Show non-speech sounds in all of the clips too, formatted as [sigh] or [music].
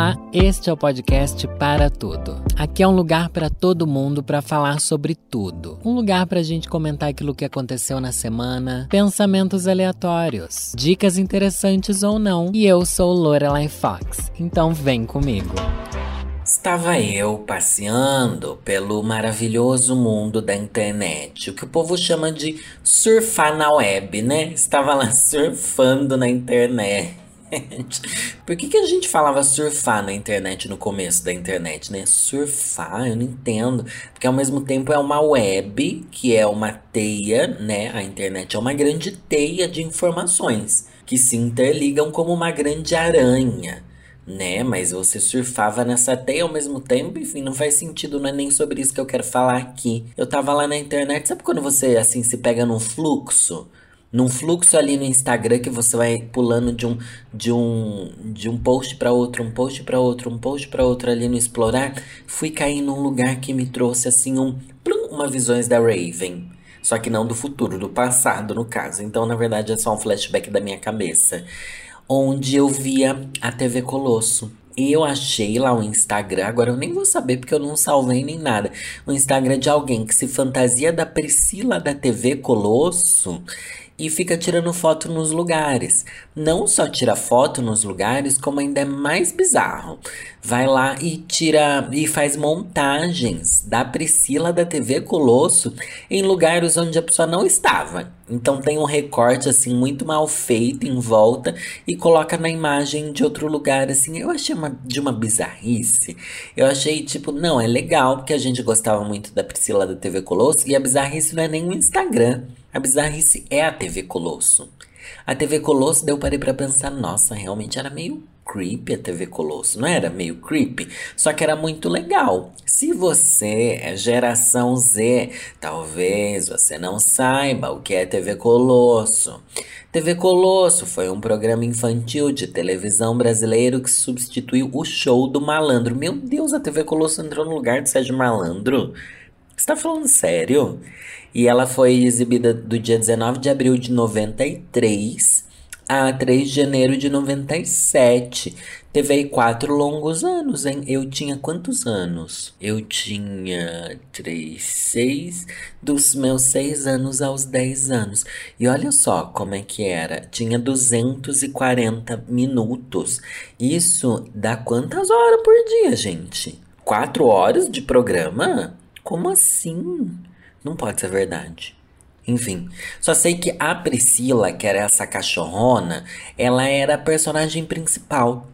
Olá, este é o podcast Para Tudo. Aqui é um lugar para todo mundo para falar sobre tudo. Um lugar para a gente comentar aquilo que aconteceu na semana, pensamentos aleatórios, dicas interessantes ou não. E eu sou Lorelai Fox, então vem comigo. Estava eu passeando pelo maravilhoso mundo da internet, o que o povo chama de surfar na web, né? Estava lá [laughs] surfando na internet. Por que, que a gente falava surfar na internet no começo da internet, né? Surfar, eu não entendo. Porque ao mesmo tempo é uma web, que é uma teia, né? A internet é uma grande teia de informações que se interligam como uma grande aranha né? Mas você surfava nessa teia ao mesmo tempo, enfim, não faz sentido, não é nem sobre isso que eu quero falar aqui. Eu tava lá na internet, sabe quando você assim se pega num fluxo? Num fluxo ali no Instagram que você vai pulando de um de um de um post para outro, um post para outro, um post para outro ali no explorar, fui cair num lugar que me trouxe assim um uma visões da Raven. Só que não do futuro, do passado, no caso. Então, na verdade, é só um flashback da minha cabeça. Onde eu via a TV Colosso. E eu achei lá o Instagram, agora eu nem vou saber porque eu não salvei nem nada. O Instagram de alguém que se fantasia da Priscila da TV Colosso e fica tirando foto nos lugares. Não só tira foto nos lugares, como ainda é mais bizarro. Vai lá e tira e faz montagens da Priscila da TV Colosso em lugares onde a pessoa não estava. Então tem um recorte assim muito mal feito em volta e coloca na imagem de outro lugar assim. Eu achei uma, de uma bizarrice. Eu achei tipo, não, é legal porque a gente gostava muito da Priscila da TV Colosso e a bizarrice não é nem o Instagram. A bizarrice é a TV Colosso. A TV Colosso deu parei para pensar, nossa, realmente era meio creepy a TV Colosso, não era meio creepy? Só que era muito legal. Se você é geração Z, talvez você não saiba o que é TV Colosso. TV Colosso foi um programa infantil de televisão brasileiro que substituiu o show do malandro. Meu Deus, a TV Colosso entrou no lugar de Sérgio Malandro? Você tá falando sério? E ela foi exibida do dia 19 de abril de 93 a 3 de janeiro de 97. Teve aí quatro longos anos, hein? Eu tinha quantos anos? Eu tinha 3, 6, dos meus 6 anos aos 10 anos. E olha só como é que era. Tinha 240 minutos. Isso dá quantas horas por dia, gente? 4 horas de programa? Como assim? Não pode ser verdade. Enfim, só sei que a Priscila, que era essa cachorrona, ela era a personagem principal.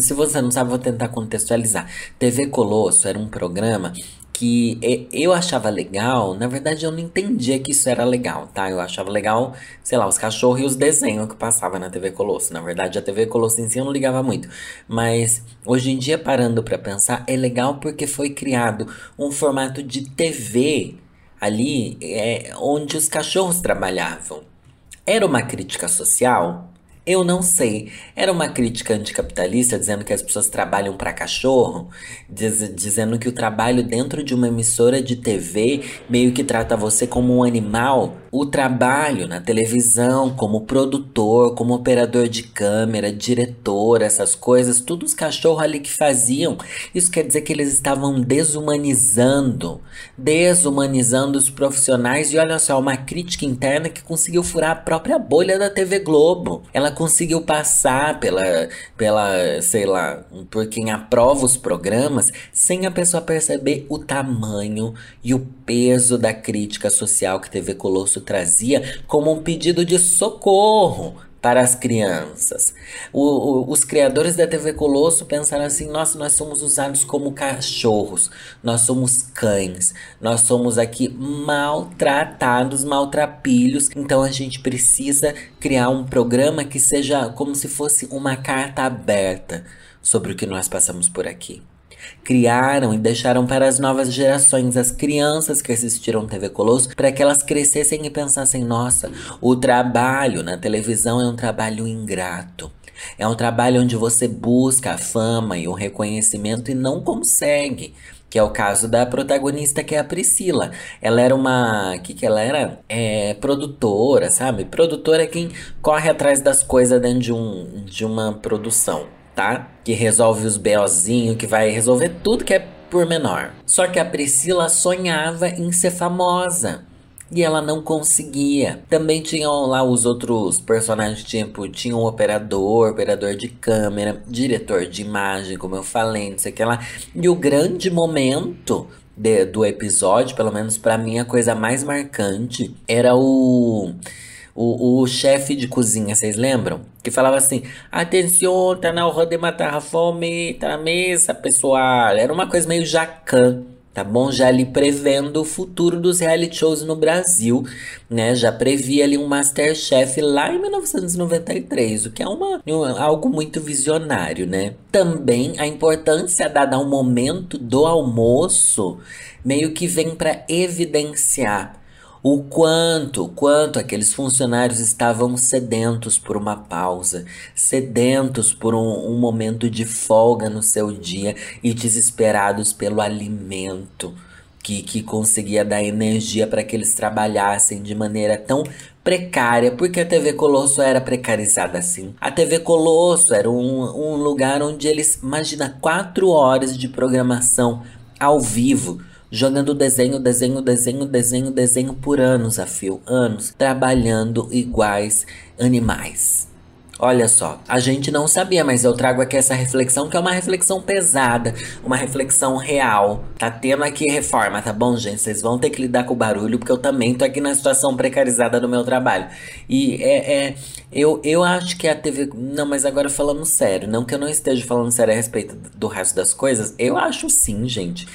Se você não sabe, vou tentar contextualizar. TV Colosso era um programa que eu achava legal, na verdade eu não entendia que isso era legal, tá? Eu achava legal, sei lá, os cachorros e os desenhos que passava na TV Colosso. Na verdade, a TV Colosso em si eu não ligava muito, mas hoje em dia parando para pensar, é legal porque foi criado um formato de TV ali é, onde os cachorros trabalhavam. Era uma crítica social? Eu não sei. Era uma crítica anticapitalista dizendo que as pessoas trabalham para cachorro, diz, dizendo que o trabalho dentro de uma emissora de TV meio que trata você como um animal. O trabalho na televisão, como produtor, como operador de câmera, diretor, essas coisas, tudo os cachorros ali que faziam. Isso quer dizer que eles estavam desumanizando, desumanizando os profissionais. E olha só, uma crítica interna que conseguiu furar a própria bolha da TV Globo. Ela conseguiu passar pela, pela, sei lá, por quem aprova os programas, sem a pessoa perceber o tamanho e o peso da crítica social que TV Colosso trazia como um pedido de socorro para as crianças. O, o, os criadores da TV Colosso pensaram assim: nossa, nós somos usados como cachorros, nós somos cães, nós somos aqui maltratados, maltrapilhos, então a gente precisa criar um programa que seja como se fosse uma carta aberta sobre o que nós passamos por aqui criaram e deixaram para as novas gerações, as crianças que assistiram TV Colosso, para que elas crescessem e pensassem: nossa, o trabalho na televisão é um trabalho ingrato. É um trabalho onde você busca a fama e o reconhecimento e não consegue. Que é o caso da protagonista, que é a Priscila. Ela era uma. O que, que ela era? É, produtora, sabe? Produtora é quem corre atrás das coisas dentro de, um, de uma produção. Tá? Que resolve os BOzinhos, que vai resolver tudo que é por menor. Só que a Priscila sonhava em ser famosa. E ela não conseguia. Também tinham lá os outros personagens, tipo, tinha um operador, operador de câmera, diretor de imagem, como eu falei, não sei o que lá. E o grande momento de, do episódio, pelo menos para mim, a coisa mais marcante era o. O, o chefe de cozinha, vocês lembram? Que falava assim: Atenção, tá na hora de matar a fome, tá na mesa, pessoal. Era uma coisa meio jacan tá bom? Já ali prevendo o futuro dos reality shows no Brasil, né? Já previa ali um Masterchef lá em 1993, o que é uma, algo muito visionário, né? Também a importância dada ao momento do almoço meio que vem para evidenciar o quanto, quanto aqueles funcionários estavam sedentos por uma pausa, sedentos por um, um momento de folga no seu dia e desesperados pelo alimento que, que conseguia dar energia para que eles trabalhassem de maneira tão precária, porque a TV Colosso era precarizada assim. A TV Colosso era um, um lugar onde eles, imagina, quatro horas de programação ao vivo jogando desenho, desenho, desenho, desenho, desenho por anos a fio, anos, trabalhando iguais animais. Olha só, a gente não sabia, mas eu trago aqui essa reflexão que é uma reflexão pesada, uma reflexão real. Tá tendo aqui reforma, tá bom, gente? Vocês vão ter que lidar com o barulho, porque eu também tô aqui na situação precarizada do meu trabalho. E é, é eu, eu acho que a TV. Não, mas agora falando sério, não que eu não esteja falando sério a respeito do resto das coisas, eu acho sim, gente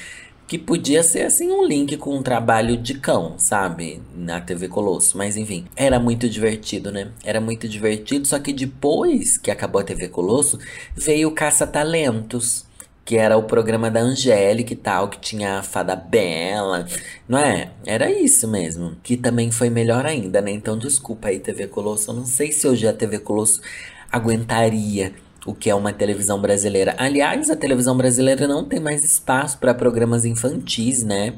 que podia ser assim um link com um trabalho de cão, sabe? Na TV Colosso. Mas enfim, era muito divertido, né? Era muito divertido, só que depois que acabou a TV Colosso, veio o Caça Talentos. Que era o programa da Angélica e tal, que tinha a Fada Bela, não é? Era isso mesmo. Que também foi melhor ainda, né? Então desculpa aí, TV Colosso. Eu não sei se hoje a TV Colosso aguentaria o que é uma televisão brasileira. Aliás, a televisão brasileira não tem mais espaço para programas infantis, né?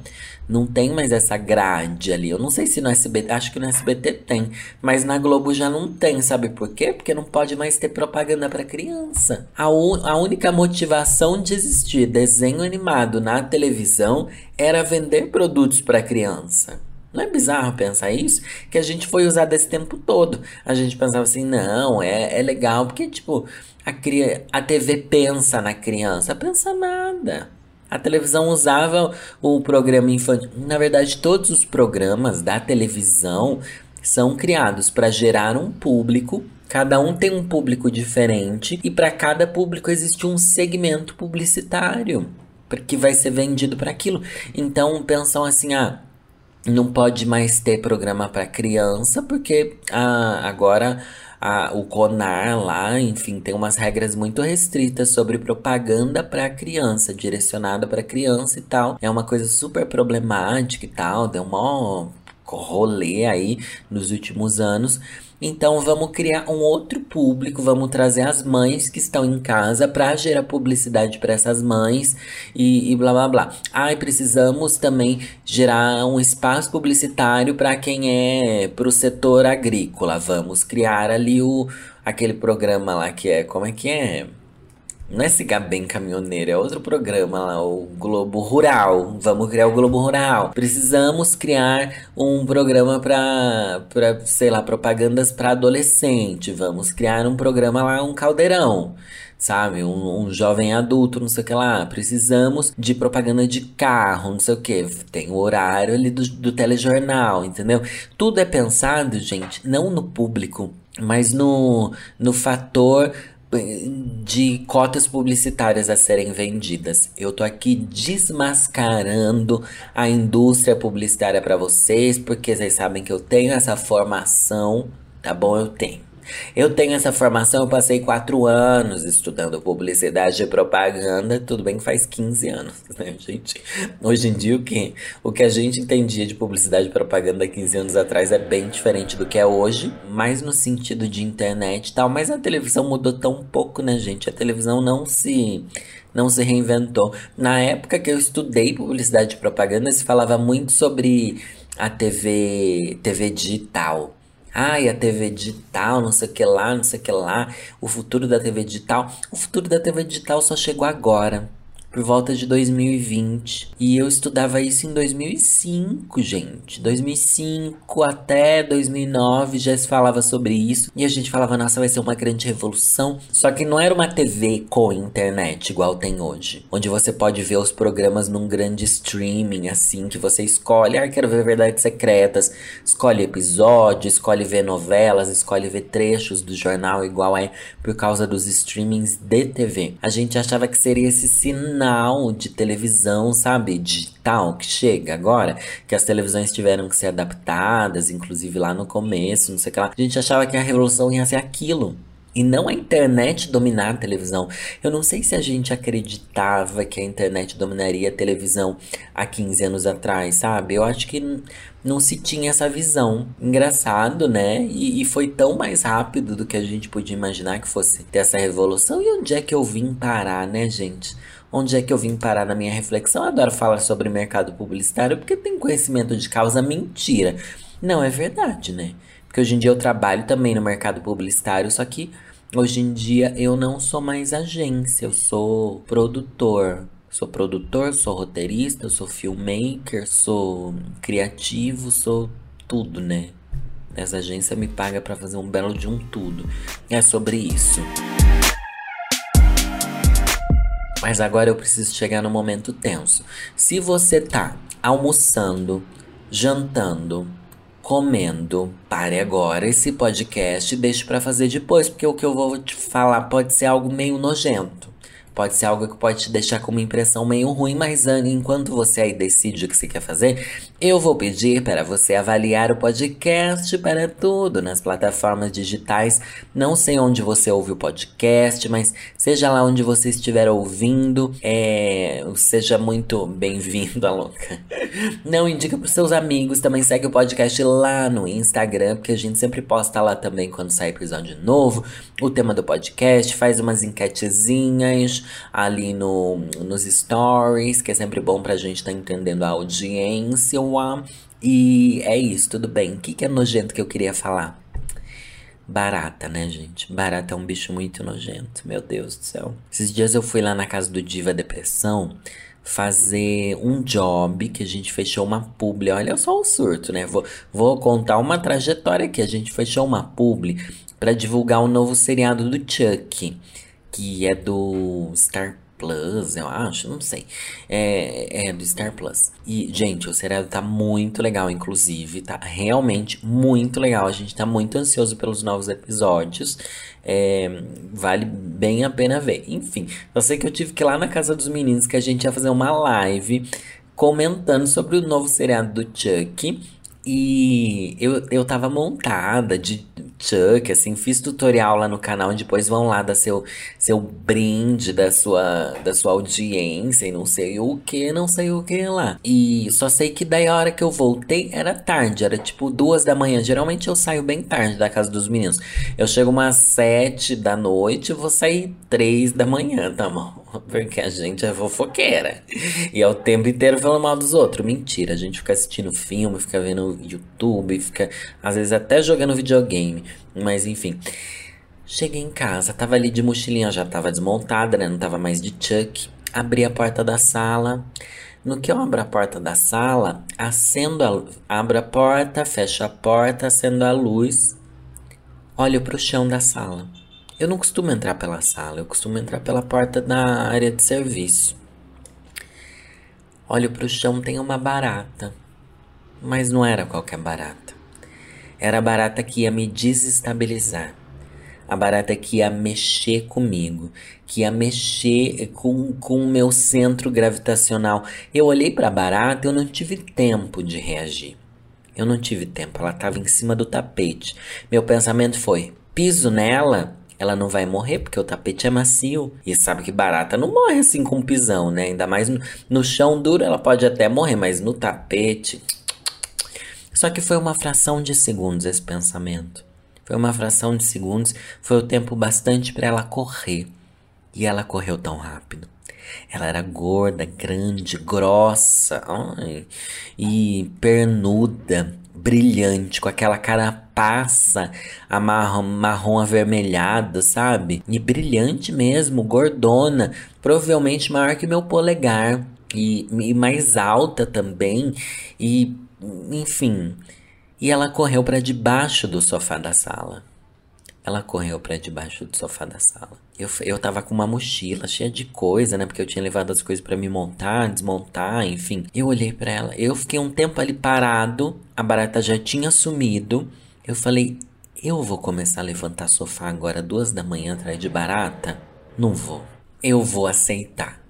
Não tem mais essa grade ali. Eu não sei se no SBT, acho que no SBT tem, mas na Globo já não tem, sabe por quê? Porque não pode mais ter propaganda para criança. A, a única motivação de existir desenho animado na televisão era vender produtos para criança. Não é bizarro pensar isso? Que a gente foi usado esse tempo todo. A gente pensava assim, não, é, é legal, porque, tipo, a, a TV pensa na criança. Pensa nada. A televisão usava o programa infantil. Na verdade, todos os programas da televisão são criados para gerar um público. Cada um tem um público diferente e para cada público existe um segmento publicitário que vai ser vendido para aquilo. Então pensam assim, ah, não pode mais ter programa para criança porque ah, agora o CONAR lá, enfim, tem umas regras muito restritas sobre propaganda para criança, direcionada para criança e tal. É uma coisa super problemática e tal, deu um rolê aí nos últimos anos. Então vamos criar um outro público, vamos trazer as mães que estão em casa para gerar publicidade para essas mães e, e, blá blá blá. Ah, e precisamos também gerar um espaço publicitário para quem é para o setor agrícola. Vamos criar ali o aquele programa lá que é como é que é? Não é Siga Bem Caminhoneiro, é outro programa lá, o Globo Rural. Vamos criar o Globo Rural. Precisamos criar um programa para, para sei lá, propagandas para adolescente. Vamos criar um programa lá, um caldeirão sabe? Um, um, jovem adulto, não sei o que lá. Precisamos de propaganda de carro, não sei o que. Tem o horário ali do, do telejornal, entendeu? Tudo é pensado, gente, não no público, mas no, no fator de cotas publicitárias a serem vendidas. Eu tô aqui desmascarando a indústria publicitária para vocês, porque vocês sabem que eu tenho essa formação, tá bom? Eu tenho. Eu tenho essa formação, eu passei quatro anos estudando publicidade e propaganda. Tudo bem que faz 15 anos, [laughs] né, gente? Hoje em dia, o que, o que a gente entendia de publicidade e propaganda 15 anos atrás é bem diferente do que é hoje, mais no sentido de internet e tal. Mas a televisão mudou tão pouco, né, gente? A televisão não se não se reinventou. Na época que eu estudei publicidade e propaganda, se falava muito sobre a TV, TV digital Ai, a TV digital, não sei o que lá, não sei o que lá, o futuro da TV digital. O futuro da TV digital só chegou agora por volta de 2020. E eu estudava isso em 2005, gente. 2005 até 2009 já se falava sobre isso. E a gente falava, nossa, vai ser uma grande revolução. Só que não era uma TV com internet igual tem hoje. Onde você pode ver os programas num grande streaming, assim, que você escolhe. Ah, quero ver Verdades Secretas. Escolhe episódio, escolhe ver novelas, escolhe ver trechos do jornal, igual é por causa dos streamings de TV. A gente achava que seria esse sinal canal de televisão, sabe, digital que chega agora, que as televisões tiveram que ser adaptadas, inclusive lá no começo, não sei o que lá. A gente achava que a revolução ia ser aquilo. E não a internet dominar a televisão. Eu não sei se a gente acreditava que a internet dominaria a televisão há 15 anos atrás, sabe? Eu acho que não se tinha essa visão. Engraçado, né? E, e, foi tão mais rápido do que a gente podia imaginar que fosse ter essa revolução. E onde é que eu vim parar, né, gente? Onde é que eu vim parar na minha reflexão? Eu adoro falar sobre mercado publicitário porque tem conhecimento de causa mentira. Não, é verdade, né? Porque hoje em dia eu trabalho também no mercado publicitário, só que hoje em dia eu não sou mais agência, eu sou produtor. Sou produtor, sou roteirista, sou filmmaker, sou criativo, sou tudo, né? Essa agência me paga para fazer um belo de um tudo. É sobre isso. Mas agora eu preciso chegar no momento tenso. Se você tá almoçando, jantando, comendo, pare agora esse podcast e deixe para fazer depois, porque o que eu vou te falar pode ser algo meio nojento. Pode ser algo que pode te deixar com uma impressão meio ruim, mas enquanto você aí decide o que você quer fazer, eu vou pedir para você avaliar o podcast para tudo nas plataformas digitais. Não sei onde você ouve o podcast, mas seja lá onde você estiver ouvindo, é... seja muito bem-vindo, [laughs] louca. Não indica para seus amigos, também segue o podcast lá no Instagram, porque a gente sempre posta lá também quando sai episódio novo, o tema do podcast, faz umas enquetezinhas ali no, nos stories, que é sempre bom pra gente estar tá entendendo a audiência. E é isso, tudo bem. O que, que é nojento que eu queria falar? Barata, né, gente? Barata é um bicho muito nojento, meu Deus do céu. Esses dias eu fui lá na casa do Diva Depressão fazer um job que a gente fechou uma publi. Olha só o surto, né? Vou, vou contar uma trajetória que a gente fechou uma publi para divulgar o um novo seriado do Chuck que é do Star Plus, eu acho, não sei. É, é do Star Plus. E, gente, o seriado tá muito legal, inclusive, tá realmente muito legal. A gente tá muito ansioso pelos novos episódios. É, vale bem a pena ver. Enfim, eu sei que eu tive que ir lá na casa dos meninos que a gente ia fazer uma live comentando sobre o novo seriado do Chuck. E eu, eu tava montada de Chuck, assim, fiz tutorial lá no canal, depois vão lá dar seu, seu brinde da sua, da sua audiência e não sei o que, não sei o que lá. E só sei que daí a hora que eu voltei era tarde, era tipo duas da manhã. Geralmente eu saio bem tarde da casa dos meninos. Eu chego umas sete da noite, vou sair três da manhã, tá bom? [laughs] Porque a gente é fofoqueira. E é o tempo inteiro falando mal dos outros. Mentira, a gente fica assistindo filme, fica vendo YouTube, fica às vezes até jogando videogame. Mas enfim. Cheguei em casa, tava ali de mochilinha, já tava desmontada, né? Não tava mais de Chuck. Abri a porta da sala. No que eu abro a porta da sala, acendo a, abro a porta, fecho a porta, acendo a luz, olho pro chão da sala. Eu não costumo entrar pela sala, eu costumo entrar pela porta da área de serviço. Olho pro chão, tem uma barata. Mas não era qualquer barata. Era a barata que ia me desestabilizar. A barata que ia mexer comigo, que ia mexer com, com o meu centro gravitacional. Eu olhei para a barata e eu não tive tempo de reagir. Eu não tive tempo, ela estava em cima do tapete. Meu pensamento foi: piso nela ela não vai morrer porque o tapete é macio. E sabe que barata não morre assim com pisão, né? Ainda mais no, no chão duro ela pode até morrer, mas no tapete. Só que foi uma fração de segundos esse pensamento. Foi uma fração de segundos, foi o tempo bastante para ela correr. E ela correu tão rápido. Ela era gorda, grande, grossa ai, e pernuda. Brilhante, com aquela carapaça marrom, marrom avermelhado, sabe? E brilhante mesmo, gordona, provavelmente maior que meu polegar e, e mais alta também e enfim. E ela correu para debaixo do sofá da sala. Ela correu para debaixo do sofá da sala. Eu, eu tava com uma mochila cheia de coisa, né? Porque eu tinha levado as coisas para me montar, desmontar, enfim. Eu olhei para ela. Eu fiquei um tempo ali parado. A barata já tinha sumido. Eu falei, eu vou começar a levantar sofá agora duas da manhã atrás de barata? Não vou. Eu vou aceitar.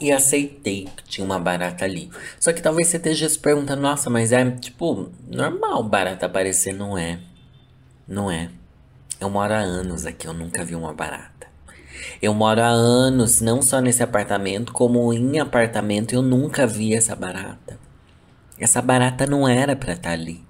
E aceitei que tinha uma barata ali. Só que talvez você esteja se perguntando, nossa, mas é tipo normal barata aparecer, não é? Não é. Eu moro há anos aqui, eu nunca vi uma barata. Eu moro há anos, não só nesse apartamento, como em apartamento, eu nunca vi essa barata. Essa barata não era para estar tá ali.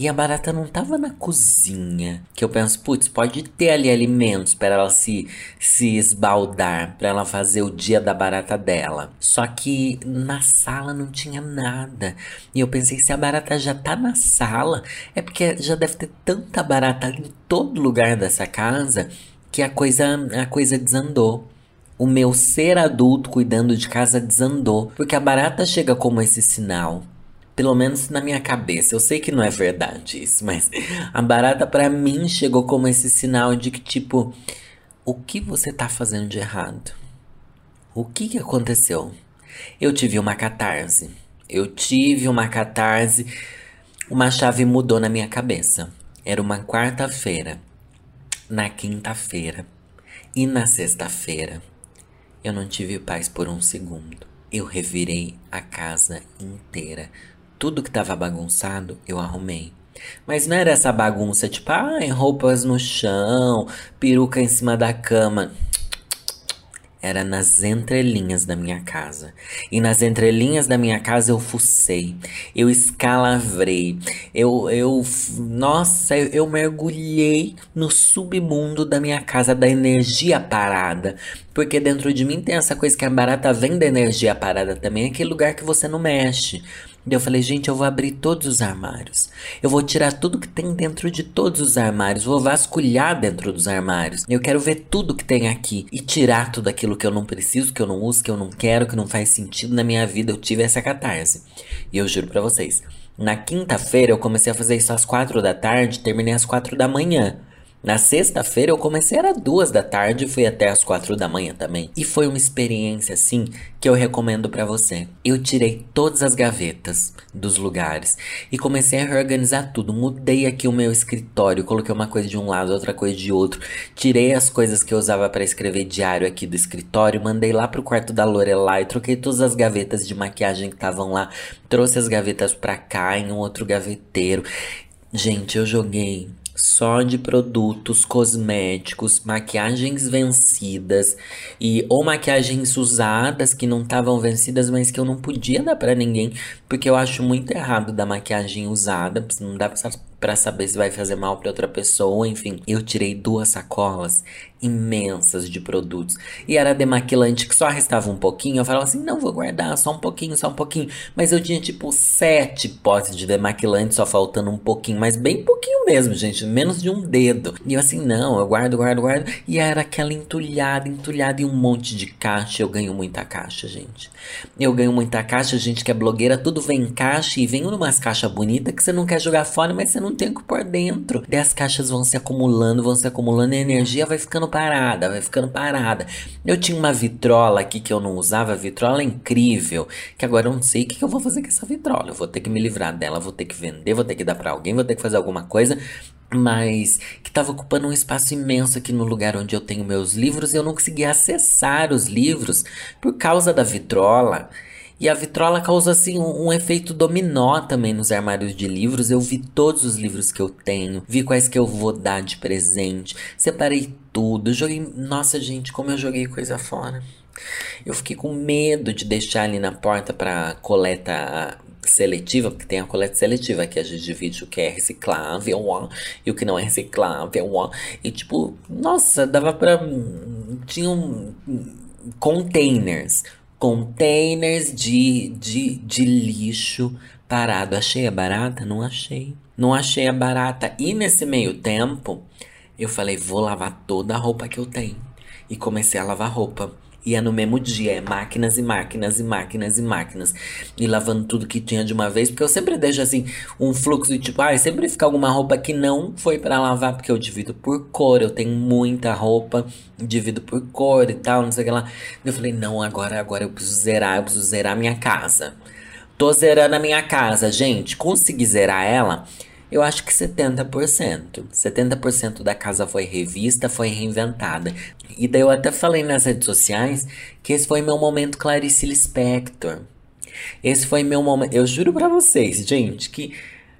E a barata não tava na cozinha. Que eu penso, putz, pode ter ali alimentos para ela se, se esbaldar, para ela fazer o dia da barata dela. Só que na sala não tinha nada. E eu pensei, se a barata já tá na sala, é porque já deve ter tanta barata em todo lugar dessa casa que a coisa, a coisa desandou. O meu ser adulto cuidando de casa desandou. Porque a barata chega como esse sinal. Pelo menos na minha cabeça. Eu sei que não é verdade isso, mas a barata para mim chegou como esse sinal de que, tipo, o que você tá fazendo de errado? O que que aconteceu? Eu tive uma catarse. Eu tive uma catarse. Uma chave mudou na minha cabeça. Era uma quarta-feira. Na quinta-feira. E na sexta-feira. Eu não tive paz por um segundo. Eu revirei a casa inteira tudo que tava bagunçado, eu arrumei. Mas não era essa bagunça, tipo, ai, roupas no chão, peruca em cima da cama. Era nas entrelinhas da minha casa. E nas entrelinhas da minha casa eu fucei, eu escalavrei, eu, eu, nossa, eu, eu mergulhei no submundo da minha casa, da energia parada. Porque dentro de mim tem essa coisa que a barata vem da energia parada também, aquele lugar que você não mexe. Eu falei, gente, eu vou abrir todos os armários. Eu vou tirar tudo que tem dentro de todos os armários. Vou vasculhar dentro dos armários. Eu quero ver tudo que tem aqui e tirar tudo aquilo que eu não preciso, que eu não uso, que eu não quero, que não faz sentido na minha vida. Eu tive essa catarse. E eu juro para vocês, na quinta-feira eu comecei a fazer isso às quatro da tarde, terminei às quatro da manhã. Na sexta-feira eu comecei era duas da tarde e fui até as quatro da manhã também. E foi uma experiência assim que eu recomendo para você. Eu tirei todas as gavetas dos lugares e comecei a reorganizar tudo. Mudei aqui o meu escritório, coloquei uma coisa de um lado, outra coisa de outro. Tirei as coisas que eu usava para escrever diário aqui do escritório, mandei lá pro quarto da Lorelai, troquei todas as gavetas de maquiagem que estavam lá, trouxe as gavetas pra cá em um outro gaveteiro. Gente, eu joguei só de produtos cosméticos, maquiagens vencidas e ou maquiagens usadas que não estavam vencidas, mas que eu não podia dar para ninguém, porque eu acho muito errado da maquiagem usada, não dá para saber se vai fazer mal para outra pessoa, enfim. Eu tirei duas sacolas imensas de produtos. E era demaquilante que só restava um pouquinho. Eu falava assim: não, vou guardar só um pouquinho, só um pouquinho. Mas eu tinha tipo sete potes de demaquilante, só faltando um pouquinho, mas bem pouquinho mesmo, gente, menos de um dedo. E eu assim: não, eu guardo, guardo, guardo. E era aquela entulhada, entulhada em um monte de caixa. Eu ganho muita caixa, gente. Eu ganho muita caixa, gente que é blogueira, tudo vem em caixa e vem numas caixas bonitas que você não quer jogar fora, mas você não tem o que pôr dentro. Daí as caixas vão se acumulando, vão se acumulando e a energia vai ficando parada, vai ficando parada. Eu tinha uma vitrola aqui que eu não usava, vitrola incrível, que agora eu não sei o que, que eu vou fazer com essa vitrola. Eu vou ter que me livrar dela, vou ter que vender, vou ter que dar para alguém, vou ter que fazer alguma coisa mas que estava ocupando um espaço imenso aqui no lugar onde eu tenho meus livros e eu não conseguia acessar os livros por causa da vitrola. E a vitrola causa assim um, um, efeito dominó também nos armários de livros. Eu vi todos os livros que eu tenho, vi quais que eu vou dar de presente, separei tudo, joguei, nossa gente, como eu joguei coisa fora. Eu fiquei com medo de deixar ali na porta para coleta seletiva, porque tem a coleta seletiva que a gente divide o que é reciclável ó, e o que não é reciclável. Ó, e tipo, nossa, dava pra. Tinham containers containers de, de, de lixo parado. Achei a barata? Não achei. Não achei a barata. E nesse meio tempo, eu falei, vou lavar toda a roupa que eu tenho. E comecei a lavar roupa. E é no mesmo dia, é máquinas e máquinas e máquinas e máquinas. E lavando tudo que tinha de uma vez, porque eu sempre deixo assim um fluxo de tipo, ah, sempre fica alguma roupa que não foi para lavar, porque eu divido por cor, eu tenho muita roupa, divido por cor e tal, não sei o que lá. Eu falei, não, agora, agora eu preciso zerar, eu preciso zerar minha casa. Tô zerando a minha casa, gente. Consegui zerar ela eu acho que 70%. 70% da casa foi revista, foi reinventada. E daí eu até falei nas redes sociais que esse foi meu momento Clarice Lispector. Esse foi meu momento. Eu juro para vocês, gente, que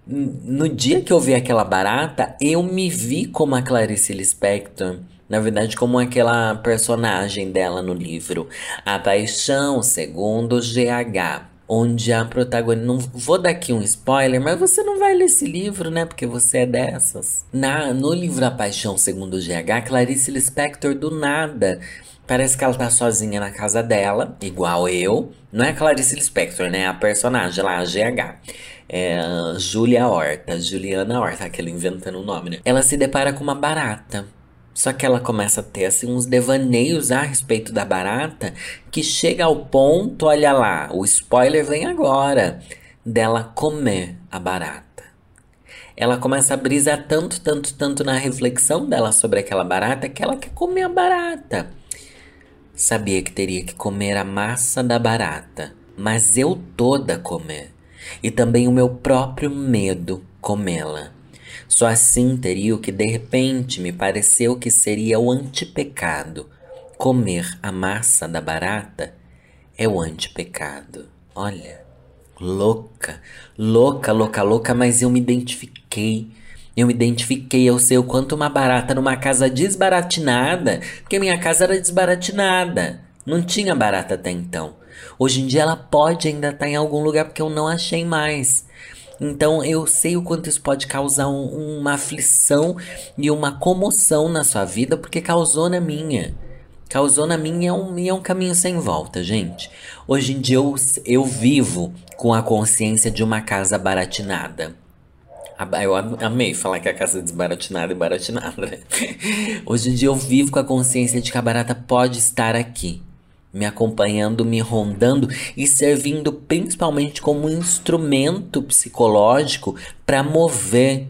no dia que eu vi aquela barata, eu me vi como a Clarice Lispector. Na verdade, como aquela personagem dela no livro A Paixão Segundo GH onde a protagonista. Não vou dar aqui um spoiler, mas você não vai ler esse livro, né? Porque você é dessas. Na, no livro A Paixão Segundo o GH, Clarice Lispector do nada. Parece que ela tá sozinha na casa dela, igual eu. Não é Clarice Lispector, né? A personagem lá, a GH. É Julia Horta, Juliana Horta, aquele inventando o nome, né? Ela se depara com uma barata. Só que ela começa a ter assim, uns devaneios a respeito da barata que chega ao ponto, olha lá, o spoiler vem agora, dela comer a barata. Ela começa a brisar tanto, tanto, tanto na reflexão dela sobre aquela barata que ela quer comer a barata. Sabia que teria que comer a massa da barata, mas eu toda comer. E também o meu próprio medo comê-la. Só assim teria o que de repente me pareceu que seria o antipecado. Comer a massa da barata é o antipecado. Olha, louca, louca, louca, louca, mas eu me identifiquei. Eu me identifiquei, eu sei o quanto uma barata numa casa desbaratinada, porque minha casa era desbaratinada. Não tinha barata até então. Hoje em dia ela pode ainda estar em algum lugar porque eu não achei mais. Então eu sei o quanto isso pode causar um, uma aflição e uma comoção na sua vida, porque causou na minha. Causou na minha é um, é um caminho sem volta, gente. Hoje em dia eu, eu vivo com a consciência de uma casa baratinada. Eu amei falar que a casa é desbaratinada e baratinada. [laughs] Hoje em dia eu vivo com a consciência de que a barata pode estar aqui me acompanhando, me rondando e servindo principalmente como um instrumento psicológico para mover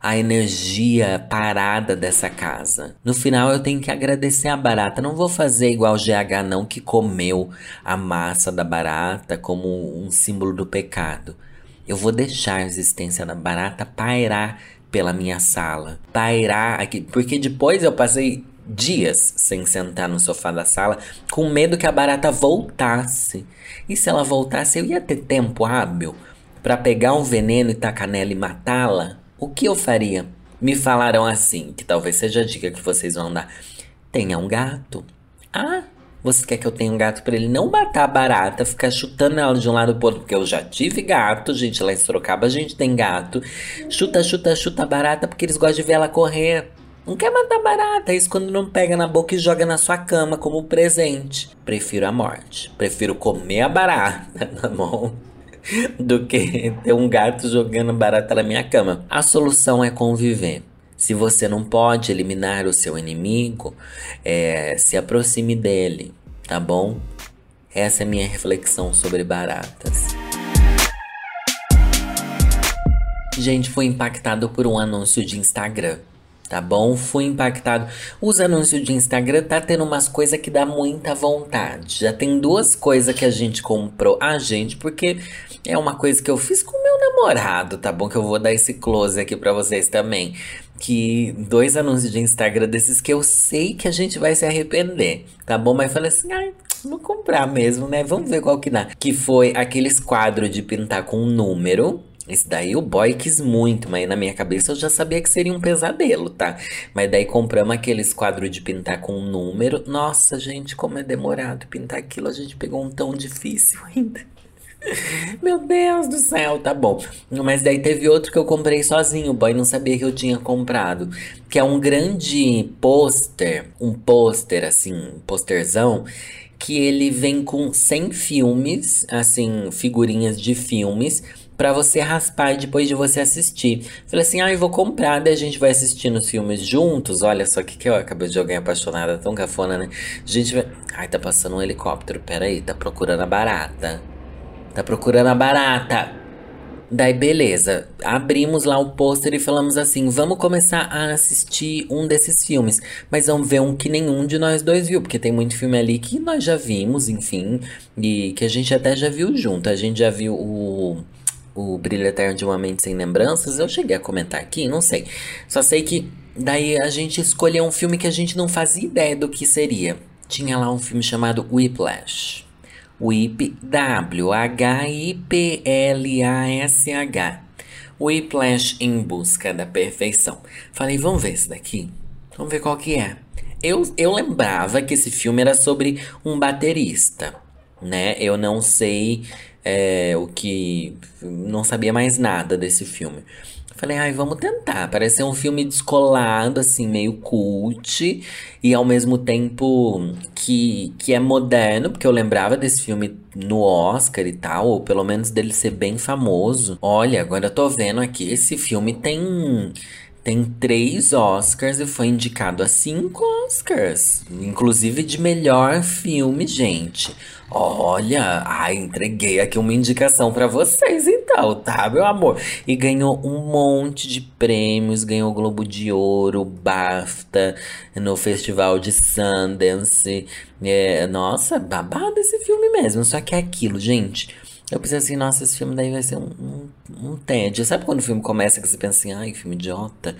a energia parada dessa casa. No final eu tenho que agradecer a barata. Não vou fazer igual o GH não que comeu a massa da barata como um símbolo do pecado. Eu vou deixar a existência da barata pairar pela minha sala, pairar aqui, porque depois eu passei dias sem sentar no sofá da sala, com medo que a barata voltasse. E se ela voltasse, eu ia ter tempo hábil para pegar um veneno e tacar nela e matá-la? O que eu faria? Me falaram assim, que talvez seja a dica que vocês vão dar. Tenha um gato. Ah, você quer que eu tenha um gato para ele não matar a barata, ficar chutando ela de um lado pro outro? Porque eu já tive gato, gente, lá em Sorocaba a gente tem gato. Chuta, chuta, chuta a barata porque eles gostam de ver ela correr. Não quer matar barata, é isso quando não pega na boca e joga na sua cama como presente. Prefiro a morte. Prefiro comer a barata [laughs] na mão do que ter um gato jogando barata na minha cama. A solução é conviver. Se você não pode eliminar o seu inimigo, é, se aproxime dele, tá bom? Essa é a minha reflexão sobre baratas. Gente, foi impactado por um anúncio de Instagram tá bom? Fui impactado. Os anúncios de Instagram tá tendo umas coisas que dá muita vontade. Já tem duas coisas que a gente comprou. A gente, porque é uma coisa que eu fiz com meu namorado, tá bom? Que eu vou dar esse close aqui para vocês também. Que dois anúncios de Instagram desses que eu sei que a gente vai se arrepender, tá bom? Mas falei assim, ai, vou comprar mesmo, né? Vamos ver qual que dá. Que foi aqueles quadros de pintar com um número esse daí o boy quis muito, mas na minha cabeça eu já sabia que seria um pesadelo, tá? Mas daí compramos aqueles quadros de pintar com um número. Nossa, gente, como é demorado pintar aquilo. A gente pegou um tão difícil ainda. [laughs] Meu Deus do céu, tá bom. Mas daí teve outro que eu comprei sozinho, o boy não sabia que eu tinha comprado. Que é um grande pôster, um pôster assim, posterzão, que ele vem com 100 filmes, assim, figurinhas de filmes, para você raspar depois de você assistir. Falei assim, ah, eu vou comprar, daí a gente vai assistindo os filmes juntos. Olha só que que eu acabei de alguém apaixonada, tão cafona, né? A gente vai. Ai, tá passando um helicóptero, peraí, tá procurando a barata. Tá procurando a barata. Daí, beleza. Abrimos lá o pôster e falamos assim: vamos começar a assistir um desses filmes. Mas vamos ver um que nenhum de nós dois viu, porque tem muito filme ali que nós já vimos, enfim, e que a gente até já viu junto. A gente já viu o. O Brilho Eterno de uma Mente Sem Lembranças, eu cheguei a comentar aqui, não sei. Só sei que daí a gente escolheu um filme que a gente não fazia ideia do que seria. Tinha lá um filme chamado Whiplash. Whip, W-H-I-P-L-A-S-H. Whiplash em busca da perfeição. Falei, vamos ver esse daqui? Vamos ver qual que é. Eu, eu lembrava que esse filme era sobre um baterista, né? Eu não sei é, o que. Não sabia mais nada desse filme. Falei, ai, vamos tentar. Parece ser um filme descolado, assim, meio cult. E ao mesmo tempo que, que é moderno, porque eu lembrava desse filme no Oscar e tal, ou pelo menos dele ser bem famoso. Olha, agora eu tô vendo aqui, esse filme tem tem três Oscars e foi indicado a cinco Oscars. Inclusive de melhor filme, gente. Olha, ai, entreguei aqui uma indicação para vocês então, tá, meu amor? E ganhou um monte de prêmios, ganhou Globo de Ouro, BAFTA, no Festival de Sundance. É, nossa, babado esse filme mesmo. Só que é aquilo, gente. Eu pensei assim, nossa, esse filme daí vai ser um, um, um tédio. Sabe quando o filme começa que você pensa assim, ai, filme idiota?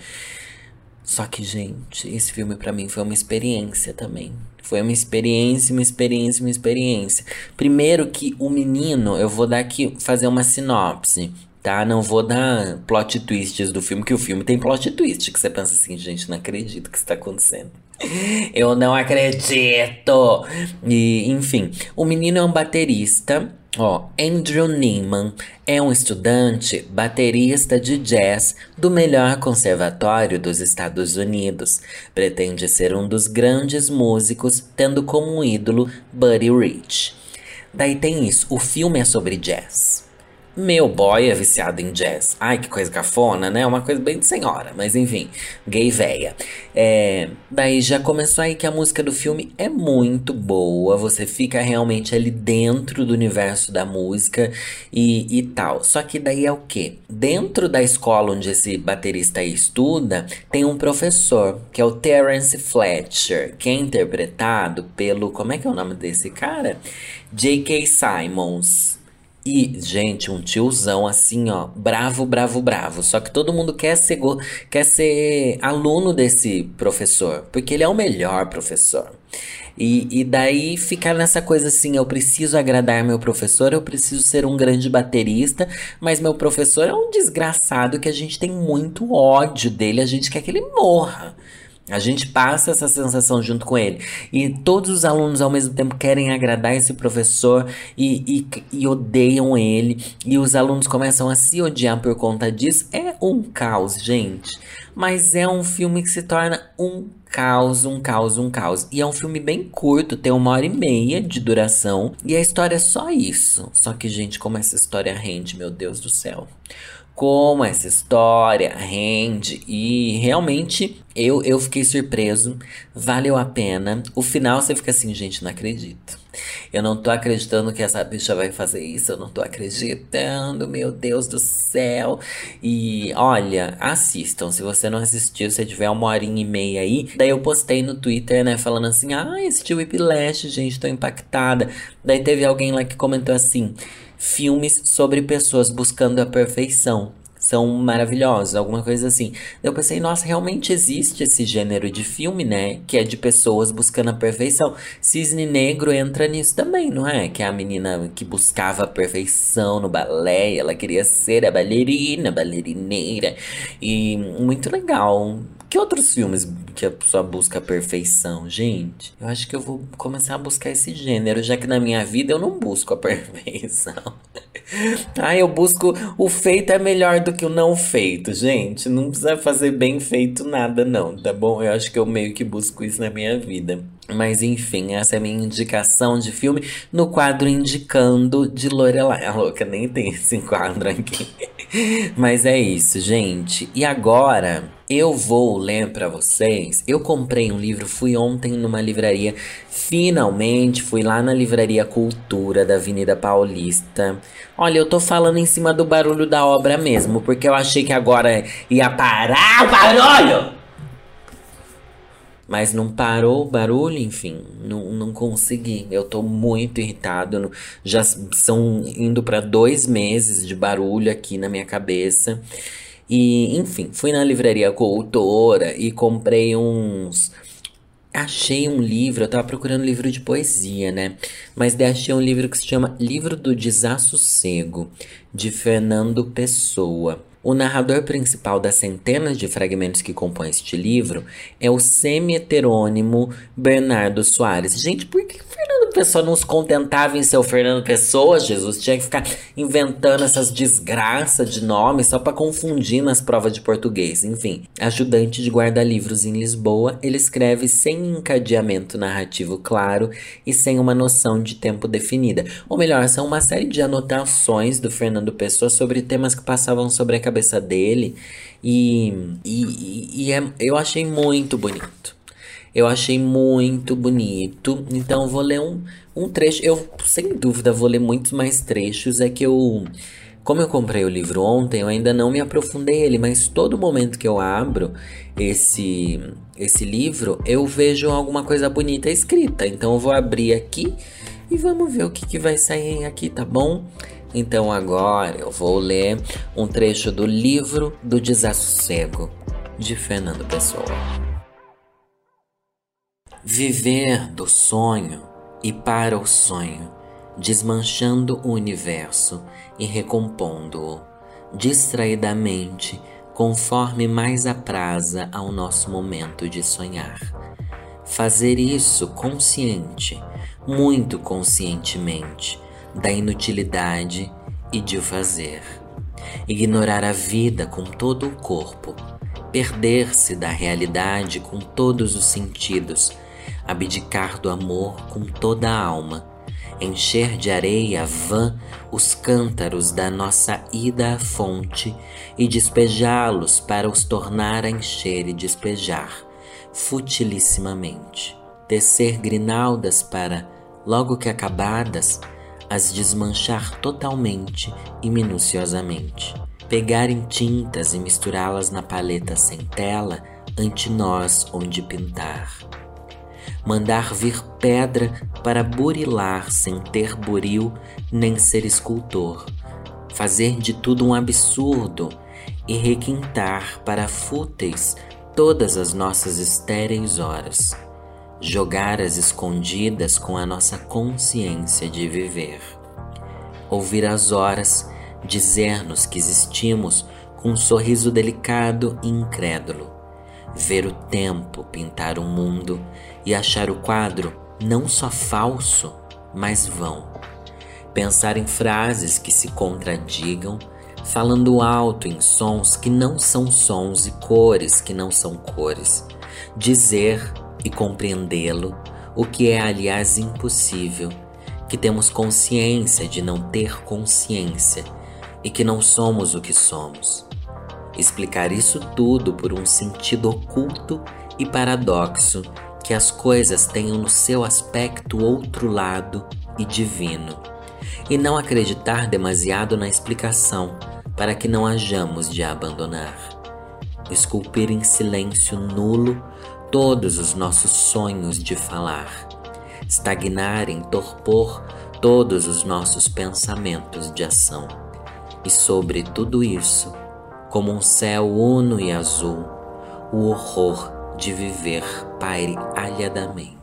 Só que, gente, esse filme para mim foi uma experiência também. Foi uma experiência, uma experiência, uma experiência. Primeiro que o menino, eu vou dar aqui, fazer uma sinopse, tá? Não vou dar plot twists do filme, que o filme tem plot twist, que você pensa assim, gente, não acredito que está acontecendo. Eu não acredito! E, enfim, o menino é um baterista Ó, Andrew Neiman é um estudante baterista de jazz do melhor conservatório dos Estados Unidos. Pretende ser um dos grandes músicos, tendo como ídolo Buddy Rich. Daí tem isso, o filme é sobre jazz. Meu boy é viciado em jazz. Ai, que coisa cafona, né? Uma coisa bem de senhora, mas enfim, gay véia. É, daí já começou aí que a música do filme é muito boa, você fica realmente ali dentro do universo da música e, e tal. Só que daí é o quê? Dentro da escola onde esse baterista estuda, tem um professor, que é o Terence Fletcher, que é interpretado pelo. Como é que é o nome desse cara? J.K. Simons. E, gente, um tiozão assim, ó, bravo, bravo, bravo. Só que todo mundo quer ser, quer ser aluno desse professor, porque ele é o melhor professor. E, e daí ficar nessa coisa assim, eu preciso agradar meu professor, eu preciso ser um grande baterista, mas meu professor é um desgraçado que a gente tem muito ódio dele, a gente quer que ele morra. A gente passa essa sensação junto com ele. E todos os alunos ao mesmo tempo querem agradar esse professor e, e, e, odeiam ele. E os alunos começam a se odiar por conta disso. É um caos, gente. Mas é um filme que se torna um caos, um caos, um caos. E é um filme bem curto, tem uma hora e meia de duração. E a história é só isso. Só que, gente, como essa história rende, meu Deus do céu como essa história rende e realmente eu, eu fiquei surpreso, valeu a pena. O final você fica assim, gente, não acredito. Eu não tô acreditando que essa bicha vai fazer isso, eu não tô acreditando, meu Deus do céu. E olha, assistam, se você não assistiu, se tiver uma horinha e meia aí. Daí eu postei no Twitter, né, falando assim: ah, assisti o Whiplash, gente, tô impactada. Daí teve alguém lá que comentou assim filmes sobre pessoas buscando a perfeição. São maravilhosos, alguma coisa assim. Eu pensei, nossa, realmente existe esse gênero de filme, né? Que é de pessoas buscando a perfeição. Cisne Negro entra nisso também, não é? Que é a menina que buscava a perfeição no balé, ela queria ser a bailarina, a bailarineira. E muito legal. Que outros filmes que a pessoa busca a perfeição, gente? Eu acho que eu vou começar a buscar esse gênero, já que na minha vida eu não busco a [laughs] perfeição. Ah, eu busco. O feito é melhor do que o não feito, gente. Não precisa fazer bem feito nada, não, tá bom? Eu acho que eu meio que busco isso na minha vida. Mas enfim, essa é a minha indicação de filme no quadro Indicando de Lorelai. A louca nem tem esse quadro aqui. [laughs] Mas é isso, gente. E agora eu vou ler para vocês. Eu comprei um livro, fui ontem numa livraria, finalmente fui lá na Livraria Cultura da Avenida Paulista. Olha, eu tô falando em cima do barulho da obra mesmo, porque eu achei que agora ia parar o barulho. Mas não parou o barulho, enfim, não, não consegui. Eu tô muito irritado. Já são indo para dois meses de barulho aqui na minha cabeça. E, enfim, fui na livraria Cultura e comprei uns. Achei um livro, eu tava procurando livro de poesia, né? Mas daí achei um livro que se chama Livro do Desassossego, de Fernando Pessoa. O narrador principal das centenas de fragmentos que compõem este livro é o semi-heterônimo Bernardo Soares. Gente, por que Fernando Pessoa não se contentava em ser o Fernando Pessoa, Jesus? Tinha que ficar inventando essas desgraças de nomes só para confundir nas provas de português. Enfim, ajudante de guarda-livros em Lisboa, ele escreve sem encadeamento narrativo claro e sem uma noção de tempo definida. Ou melhor, são uma série de anotações do Fernando Pessoa sobre temas que passavam sobre a cabeça dele. E, e, e é, eu achei muito bonito. Eu achei muito bonito. Então vou ler um, um trecho. Eu, sem dúvida, vou ler muitos mais trechos. É que eu. Como eu comprei o livro ontem, eu ainda não me aprofundei ele, mas todo momento que eu abro esse esse livro, eu vejo alguma coisa bonita escrita. Então eu vou abrir aqui e vamos ver o que, que vai sair aqui, tá bom? Então agora eu vou ler um trecho do livro do Desassossego, de Fernando Pessoa. Viver do sonho e para o sonho, desmanchando o universo e recompondo-o, distraidamente, conforme mais apraza ao nosso momento de sonhar. Fazer isso consciente, muito conscientemente, da inutilidade e de fazer. Ignorar a vida com todo o corpo, perder-se da realidade com todos os sentidos, abdicar do amor com toda a alma, encher de areia vã os cântaros da nossa ida à fonte e despejá-los para os tornar a encher e despejar, futilissimamente. Tecer grinaldas para, logo que acabadas, as desmanchar totalmente e minuciosamente. Pegar em tintas e misturá-las na paleta sem tela ante nós onde pintar. Mandar vir pedra para burilar sem ter buril nem ser escultor. Fazer de tudo um absurdo e requintar para fúteis todas as nossas estéreis horas jogar as escondidas com a nossa consciência de viver. Ouvir as horas dizer-nos que existimos com um sorriso delicado e incrédulo. Ver o tempo pintar o mundo e achar o quadro não só falso, mas vão. Pensar em frases que se contradigam, falando alto em sons que não são sons e cores que não são cores. Dizer e compreendê-lo, o que é, aliás, impossível, que temos consciência de não ter consciência e que não somos o que somos. Explicar isso tudo por um sentido oculto e paradoxo que as coisas tenham no seu aspecto outro lado e divino, e não acreditar demasiado na explicação para que não hajamos de abandonar. Esculpir em silêncio nulo todos os nossos sonhos de falar, estagnar em torpor todos os nossos pensamentos de ação. E sobre tudo isso, como um céu uno e azul, o horror de viver paire alhadamente.